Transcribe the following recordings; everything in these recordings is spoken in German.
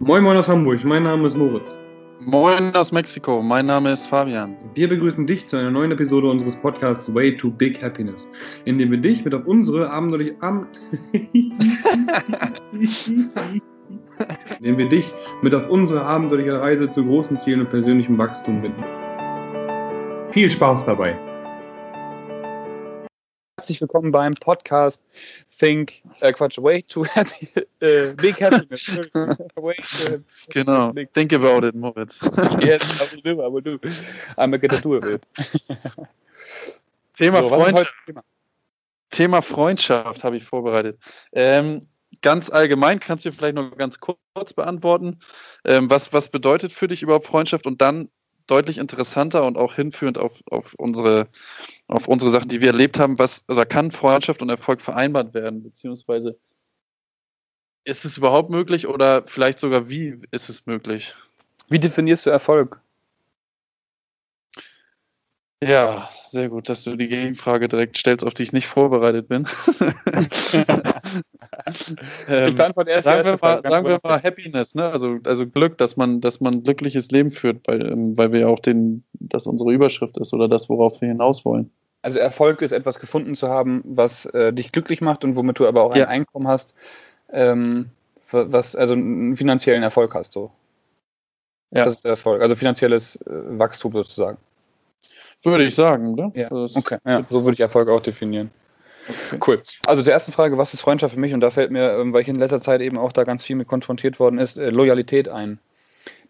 Moin Moin aus Hamburg, mein Name ist Moritz. Moin aus Mexiko, mein Name ist Fabian. Wir begrüßen dich zu einer neuen Episode unseres Podcasts Way to Big Happiness, in dem wir dich mit auf unsere abenteuerliche dem wir dich mit auf unsere abenteuerliche Reise zu großen Zielen und persönlichem Wachstum binden. Viel Spaß dabei! Herzlich willkommen beim Podcast Think, äh Quatsch, Way to Happy, äh, Big Happiness. genau, big. think about it, Moritz. yes, I will do, I will do. I'm gonna do it. Thema so, Freundschaft. Thema? Thema Freundschaft habe ich vorbereitet. Ähm, ganz allgemein kannst du vielleicht noch ganz kurz beantworten. Ähm, was, was bedeutet für dich überhaupt Freundschaft? Und dann deutlich interessanter und auch hinführend auf, auf, unsere, auf unsere Sachen, die wir erlebt haben, was oder kann Freundschaft und Erfolg vereinbart werden, beziehungsweise ist es überhaupt möglich oder vielleicht sogar wie ist es möglich? Wie definierst du Erfolg? Ja, sehr gut, dass du die Gegenfrage direkt stellst, auf die ich nicht vorbereitet bin. ähm, ich beantworte erst sagen, wir mal, sagen wir mal Happiness, ne? also, also Glück, dass man, dass man ein glückliches Leben führt, weil, ähm, weil wir ja auch den, das unsere Überschrift ist oder das, worauf wir hinaus wollen. Also Erfolg ist etwas gefunden zu haben, was äh, dich glücklich macht und womit du aber auch ein ja. Einkommen hast, ähm, was also einen finanziellen Erfolg hast. So. Ja. Das ist der Erfolg, also finanzielles äh, Wachstum sozusagen. Würde ich sagen, oder? Ja. okay, ja. so würde ich Erfolg auch definieren. Okay. Cool. Also zur ersten Frage, was ist Freundschaft für mich? Und da fällt mir, ähm, weil ich in letzter Zeit eben auch da ganz viel mit konfrontiert worden ist, äh, Loyalität ein.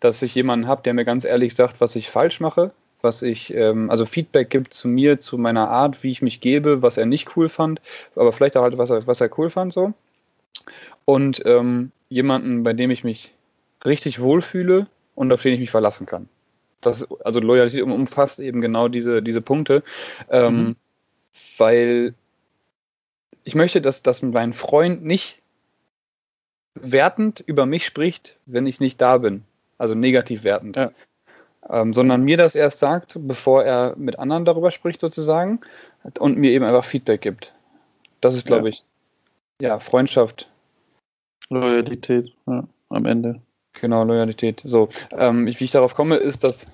Dass ich jemanden habe, der mir ganz ehrlich sagt, was ich falsch mache, was ich, ähm, also Feedback gibt zu mir, zu meiner Art, wie ich mich gebe, was er nicht cool fand, aber vielleicht auch halt, was er, was er cool fand so. Und ähm, jemanden, bei dem ich mich richtig wohlfühle und auf den ich mich verlassen kann. Das, also Loyalität umfasst eben genau diese, diese Punkte, ähm, mhm. weil ich möchte, dass, dass mein Freund nicht wertend über mich spricht, wenn ich nicht da bin. Also negativ wertend. Ja. Ähm, sondern mir das erst sagt, bevor er mit anderen darüber spricht, sozusagen, und mir eben einfach Feedback gibt. Das ist, glaube ja. ich, ja, Freundschaft. Loyalität, ja, am Ende. Genau, Loyalität. So, ähm, wie ich darauf komme, ist, dass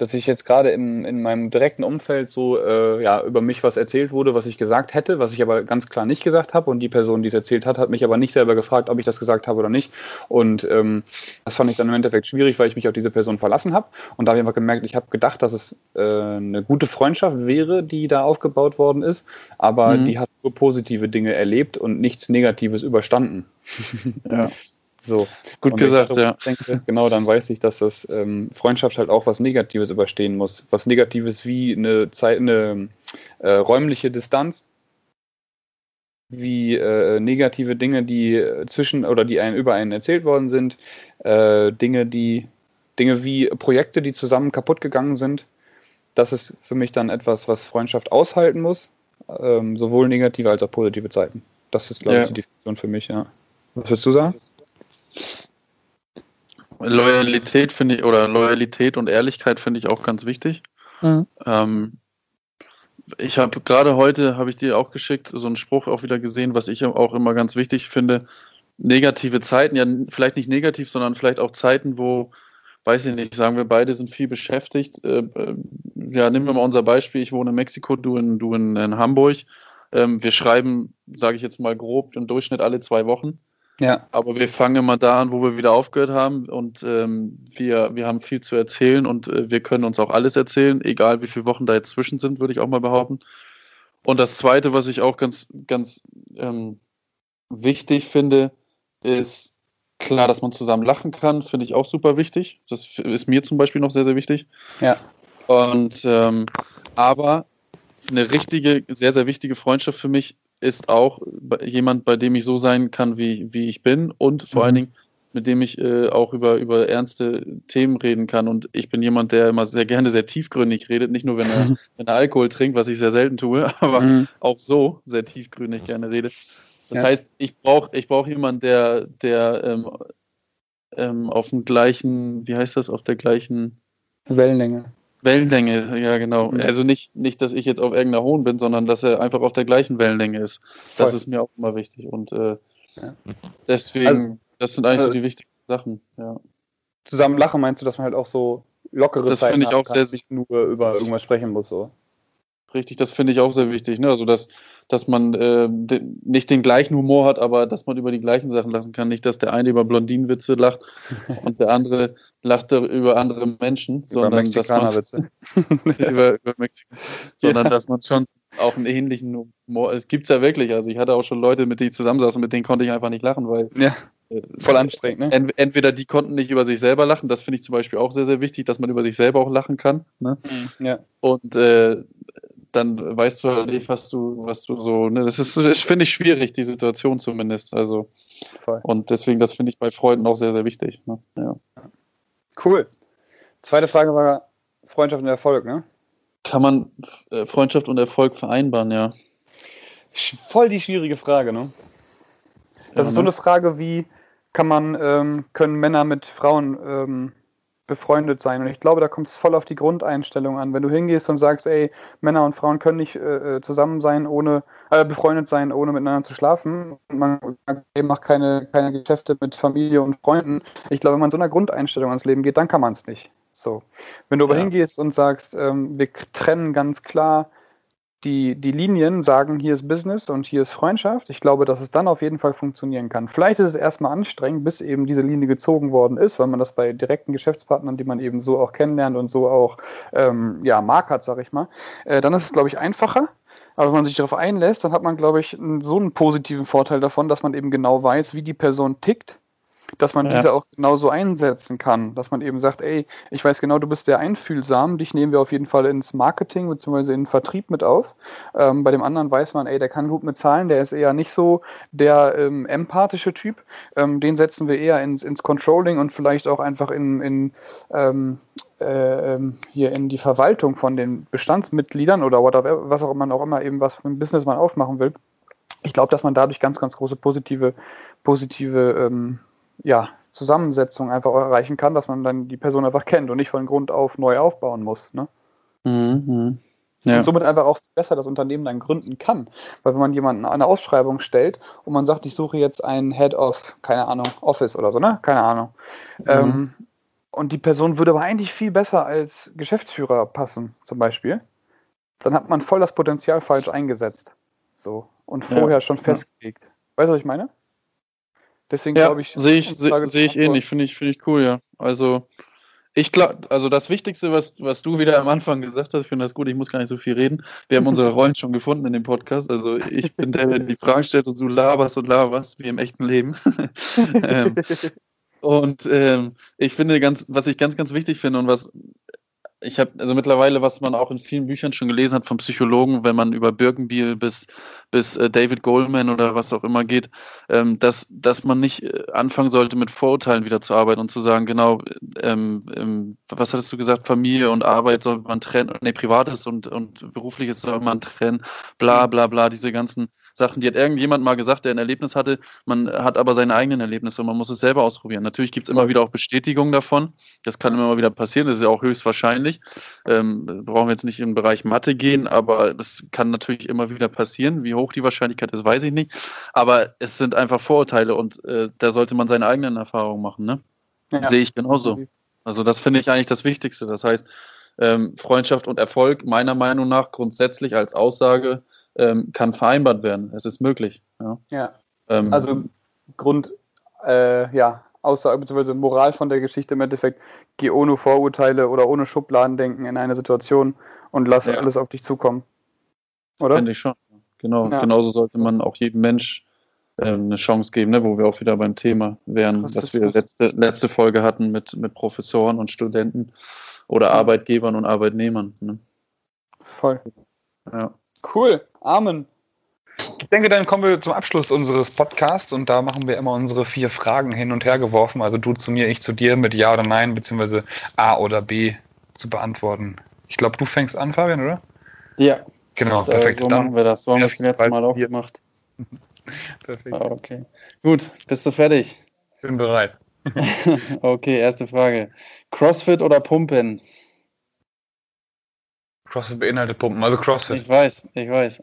dass ich jetzt gerade in, in meinem direkten Umfeld so äh, ja, über mich was erzählt wurde, was ich gesagt hätte, was ich aber ganz klar nicht gesagt habe. Und die Person, die es erzählt hat, hat mich aber nicht selber gefragt, ob ich das gesagt habe oder nicht. Und ähm, das fand ich dann im Endeffekt schwierig, weil ich mich auf diese Person verlassen habe. Und da habe ich einfach gemerkt, ich habe gedacht, dass es äh, eine gute Freundschaft wäre, die da aufgebaut worden ist. Aber mhm. die hat nur positive Dinge erlebt und nichts Negatives überstanden. Ja. So. Gut und gesagt, ja. Denke, genau, dann weiß ich, dass das ähm, Freundschaft halt auch was Negatives überstehen muss. Was Negatives wie eine Zeit, eine äh, räumliche Distanz, wie äh, negative Dinge, die zwischen oder die einem über einen erzählt worden sind, äh, Dinge, die Dinge wie Projekte, die zusammen kaputt gegangen sind. Das ist für mich dann etwas, was Freundschaft aushalten muss, ähm, sowohl negative als auch positive Zeiten. Das ist, glaube ja. ich, die Definition für mich, ja. Was würdest du sagen? Loyalität finde ich, oder Loyalität und Ehrlichkeit finde ich auch ganz wichtig. Mhm. Ähm, ich habe gerade heute, habe ich dir auch geschickt, so einen Spruch auch wieder gesehen, was ich auch immer ganz wichtig finde. Negative Zeiten, ja, vielleicht nicht negativ, sondern vielleicht auch Zeiten, wo, weiß ich nicht, sagen wir beide sind viel beschäftigt. Äh, äh ja, nehmen wir mal unser Beispiel. Ich wohne in Mexiko, du in, du in, in Hamburg. Ähm, wir schreiben, sage ich jetzt mal grob, im Durchschnitt alle zwei Wochen. Ja. Aber wir fangen immer da an, wo wir wieder aufgehört haben und ähm, wir, wir haben viel zu erzählen und äh, wir können uns auch alles erzählen, egal wie viele Wochen da jetzt zwischen sind, würde ich auch mal behaupten. Und das Zweite, was ich auch ganz, ganz ähm, wichtig finde, ist klar, dass man zusammen lachen kann, finde ich auch super wichtig. Das ist mir zum Beispiel noch sehr, sehr wichtig. Ja. Und ähm, aber eine richtige, sehr, sehr wichtige Freundschaft für mich ist auch jemand, bei dem ich so sein kann, wie, wie ich bin und vor mhm. allen Dingen, mit dem ich äh, auch über, über ernste Themen reden kann. Und ich bin jemand, der immer sehr gerne sehr tiefgründig redet, nicht nur wenn er, wenn er Alkohol trinkt, was ich sehr selten tue, aber mhm. auch so sehr tiefgründig gerne rede. Das ja. heißt, ich brauche ich brauch jemanden, der, der ähm, ähm, auf dem gleichen, wie heißt das, auf der gleichen Wellenlänge. Wellenlänge, ja genau. Mhm. Also nicht, nicht, dass ich jetzt auf irgendeiner hohen bin, sondern dass er einfach auf der gleichen Wellenlänge ist. Das Voll. ist mir auch immer wichtig. Und äh, ja. deswegen, also, Das sind eigentlich also, so die wichtigsten Sachen, ja. Zusammen lachen meinst du, dass man halt auch so lockere das finde ich auch sehr nicht nur über irgendwas sprechen muss so. Richtig, das finde ich auch sehr wichtig. Ne? Also dass, dass man äh, de, nicht den gleichen Humor hat, aber dass man über die gleichen Sachen lachen kann. Nicht, dass der eine über Blondinenwitze lacht und der andere lacht über andere Menschen, über sondern dass man über, über Mexiko, sondern ja. dass man schon auch einen ähnlichen Humor. Es gibt es ja wirklich. Also ich hatte auch schon Leute, mit denen ich zusammensaß und mit denen konnte ich einfach nicht lachen, weil ja. Äh, voll anstrengend. Ne? Ent, entweder die konnten nicht über sich selber lachen, das finde ich zum Beispiel auch sehr, sehr wichtig, dass man über sich selber auch lachen kann. Ne? Ja. Und äh, dann weißt du halt nicht, was du, was du so, ne, das ist, das finde ich schwierig, die Situation zumindest. Also, Voll. und deswegen, das finde ich bei Freunden auch sehr, sehr wichtig. Ne? Ja. Cool. Zweite Frage war Freundschaft und Erfolg, ne? Kann man äh, Freundschaft und Erfolg vereinbaren, ja. Voll die schwierige Frage, ne? Das ja, ist so ne? eine Frage wie, kann man, ähm, können Männer mit Frauen ähm, befreundet sein. Und ich glaube, da kommt es voll auf die Grundeinstellung an. Wenn du hingehst und sagst, ey, Männer und Frauen können nicht äh, äh, zusammen sein, ohne äh, befreundet sein, ohne miteinander zu schlafen. Und man sagt, ey, mach keine, keine Geschäfte mit Familie und Freunden. Ich glaube, wenn man so einer Grundeinstellung ans Leben geht, dann kann man es nicht. So. Wenn du aber ja. hingehst und sagst, ähm, wir trennen ganz klar die, die Linien sagen, hier ist Business und hier ist Freundschaft. Ich glaube, dass es dann auf jeden Fall funktionieren kann. Vielleicht ist es erstmal anstrengend, bis eben diese Linie gezogen worden ist, weil man das bei direkten Geschäftspartnern, die man eben so auch kennenlernt und so auch ähm, ja, Mark hat, sag ich mal. Äh, dann ist es, glaube ich, einfacher. Aber wenn man sich darauf einlässt, dann hat man, glaube ich, so einen positiven Vorteil davon, dass man eben genau weiß, wie die Person tickt dass man ja. diese auch genauso einsetzen kann. Dass man eben sagt, ey, ich weiß genau, du bist sehr einfühlsam, dich nehmen wir auf jeden Fall ins Marketing bzw. in den Vertrieb mit auf. Ähm, bei dem anderen weiß man, ey, der kann gut mit Zahlen, der ist eher nicht so der ähm, empathische Typ. Ähm, den setzen wir eher ins, ins Controlling und vielleicht auch einfach in, in ähm, äh, ähm, hier in die Verwaltung von den Bestandsmitgliedern oder whatever, was auch immer, auch immer eben was für ein Business man aufmachen will. Ich glaube, dass man dadurch ganz, ganz große positive, positive ähm, ja, Zusammensetzung einfach erreichen kann, dass man dann die Person einfach kennt und nicht von Grund auf neu aufbauen muss. Ne? Mhm. mhm. Ja. Und somit einfach auch besser das Unternehmen dann gründen kann. Weil wenn man jemanden eine Ausschreibung stellt und man sagt, ich suche jetzt einen Head of, keine Ahnung, Office oder so, ne? Keine Ahnung. Mhm. Ähm, und die Person würde aber eigentlich viel besser als Geschäftsführer passen, zum Beispiel. Dann hat man voll das Potenzial falsch eingesetzt. So. Und vorher ja. schon festgelegt. Weißt du, was ich meine? Deswegen ja, glaube ich. Sehe ich, seh, seh ich ähnlich, finde ich, finde ich cool, ja. Also, ich glaube, also das Wichtigste, was, was du wieder am Anfang gesagt hast, ich finde das gut, ich muss gar nicht so viel reden. Wir haben unsere Rollen schon gefunden in dem Podcast. Also ich bin der, der die Fragen stellt und du laberst und laberst, wie im echten Leben. ähm, und ähm, ich finde ganz, was ich ganz, ganz wichtig finde und was ich habe also mittlerweile, was man auch in vielen Büchern schon gelesen hat von Psychologen, wenn man über Birkenbiel bis, bis äh, David Goldman oder was auch immer geht, ähm, dass, dass man nicht äh, anfangen sollte, mit Vorurteilen wieder zu arbeiten und zu sagen, genau, ähm, ähm, was hattest du gesagt, Familie und Arbeit soll man trennen, nee, Privates und, und Berufliches soll man trennen, bla bla bla, diese ganzen Sachen, die hat irgendjemand mal gesagt, der ein Erlebnis hatte, man hat aber seine eigenen Erlebnisse und man muss es selber ausprobieren. Natürlich gibt es immer wieder auch Bestätigungen davon, das kann immer wieder passieren, das ist ja auch höchstwahrscheinlich wahrscheinlich. Ähm, brauchen wir jetzt nicht im Bereich Mathe gehen, aber es kann natürlich immer wieder passieren. Wie hoch die Wahrscheinlichkeit ist, weiß ich nicht. Aber es sind einfach Vorurteile und äh, da sollte man seine eigenen Erfahrungen machen. Ne? Ja. Sehe ich genauso. Also das finde ich eigentlich das Wichtigste. Das heißt, ähm, Freundschaft und Erfolg meiner Meinung nach grundsätzlich als Aussage ähm, kann vereinbart werden. Es ist möglich. Ja. ja. Ähm, also Grund, äh, ja, Aussage bzw. Moral von der Geschichte im Endeffekt, geh ohne Vorurteile oder ohne Schubladendenken in eine Situation und lass ja. alles auf dich zukommen. Oder? Finde ich schon. Genau, ja. genauso sollte man auch jedem Mensch äh, eine Chance geben, ne, wo wir auch wieder beim Thema wären, was, was wir letzte, letzte Folge hatten mit, mit Professoren und Studenten oder ja. Arbeitgebern und Arbeitnehmern. Ne? Voll. Ja. Cool. Amen. Ich denke, dann kommen wir zum Abschluss unseres Podcasts und da machen wir immer unsere vier Fragen hin und her geworfen. Also du zu mir, ich zu dir mit Ja oder Nein, beziehungsweise A oder B zu beantworten. Ich glaube, du fängst an, Fabian, oder? Ja. Genau, das, perfekt. So dann machen wir das. So haben wir es letztes Mal auch gemacht. perfekt. Ah, okay. Gut, bist du fertig? Bin bereit. okay, erste Frage. CrossFit oder Pumpen? CrossFit beinhaltet Pumpen, also CrossFit. Ich weiß, ich weiß.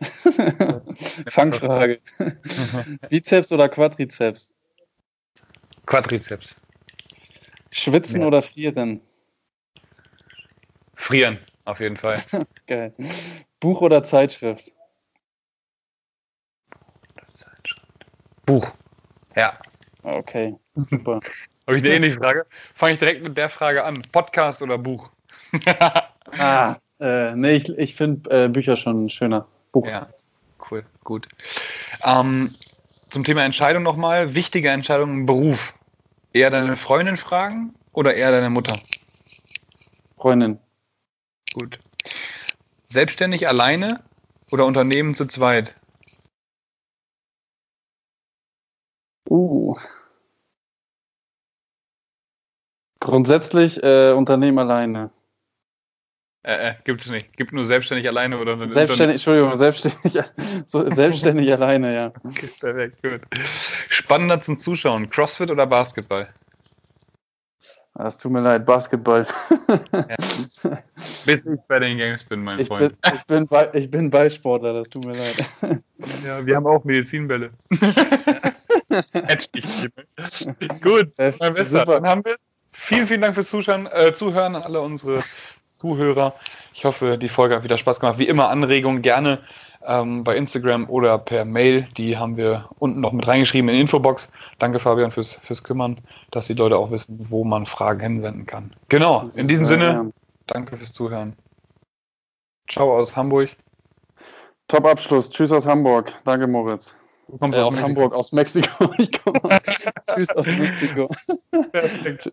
Fangfrage. Bizeps oder Quadrizeps? Quadrizeps. Schwitzen ja. oder frieren? Frieren, auf jeden Fall. Geil. Buch oder Zeitschrift? Buch. Ja. Okay, super. Habe ich eine ähnliche Frage? Fange ich direkt mit der Frage an. Podcast oder Buch? ah, äh, nee, ich, ich finde äh, Bücher schon schöner. Buch. Ja, cool, gut. Ähm, zum Thema Entscheidung nochmal. Wichtige Entscheidung im Beruf. Eher deine Freundin fragen oder eher deine Mutter? Freundin. Gut. Selbstständig alleine oder Unternehmen zu zweit? Uh. Grundsätzlich äh, Unternehmen alleine. Äh, äh, gibt es nicht. Gibt nur selbstständig alleine oder Selbstständig, Entschuldigung, selbstständig, so, selbstständig alleine, ja. Okay, perfekt, gut. Spannender zum Zuschauen: CrossFit oder Basketball? Ah, es tut mir leid, Basketball. Ja. Bis ich bei den Games bin, mein ich Freund. Bin, ich, bin Ball, ich bin Ballsportler, das tut mir leid. Ja, wir haben auch Medizinbälle. Gut, mein Bester. Dann haben wir. Vielen, vielen Dank fürs Zuschauen, äh, Zuhören an alle unsere Zuhörer. Ich hoffe, die Folge hat wieder Spaß gemacht. Wie immer Anregungen gerne ähm, bei Instagram oder per Mail. Die haben wir unten noch mit reingeschrieben in die Infobox. Danke Fabian fürs, fürs Kümmern, dass die Leute auch wissen, wo man Fragen hinsenden kann. Genau, in diesem Sinne, danke fürs Zuhören. Ciao aus Hamburg. Top-Abschluss. Tschüss aus Hamburg. Danke, Moritz. Du kommst äh, aus, aus Hamburg, aus Mexiko. Ich komme. Tschüss aus Mexiko. Perfekt.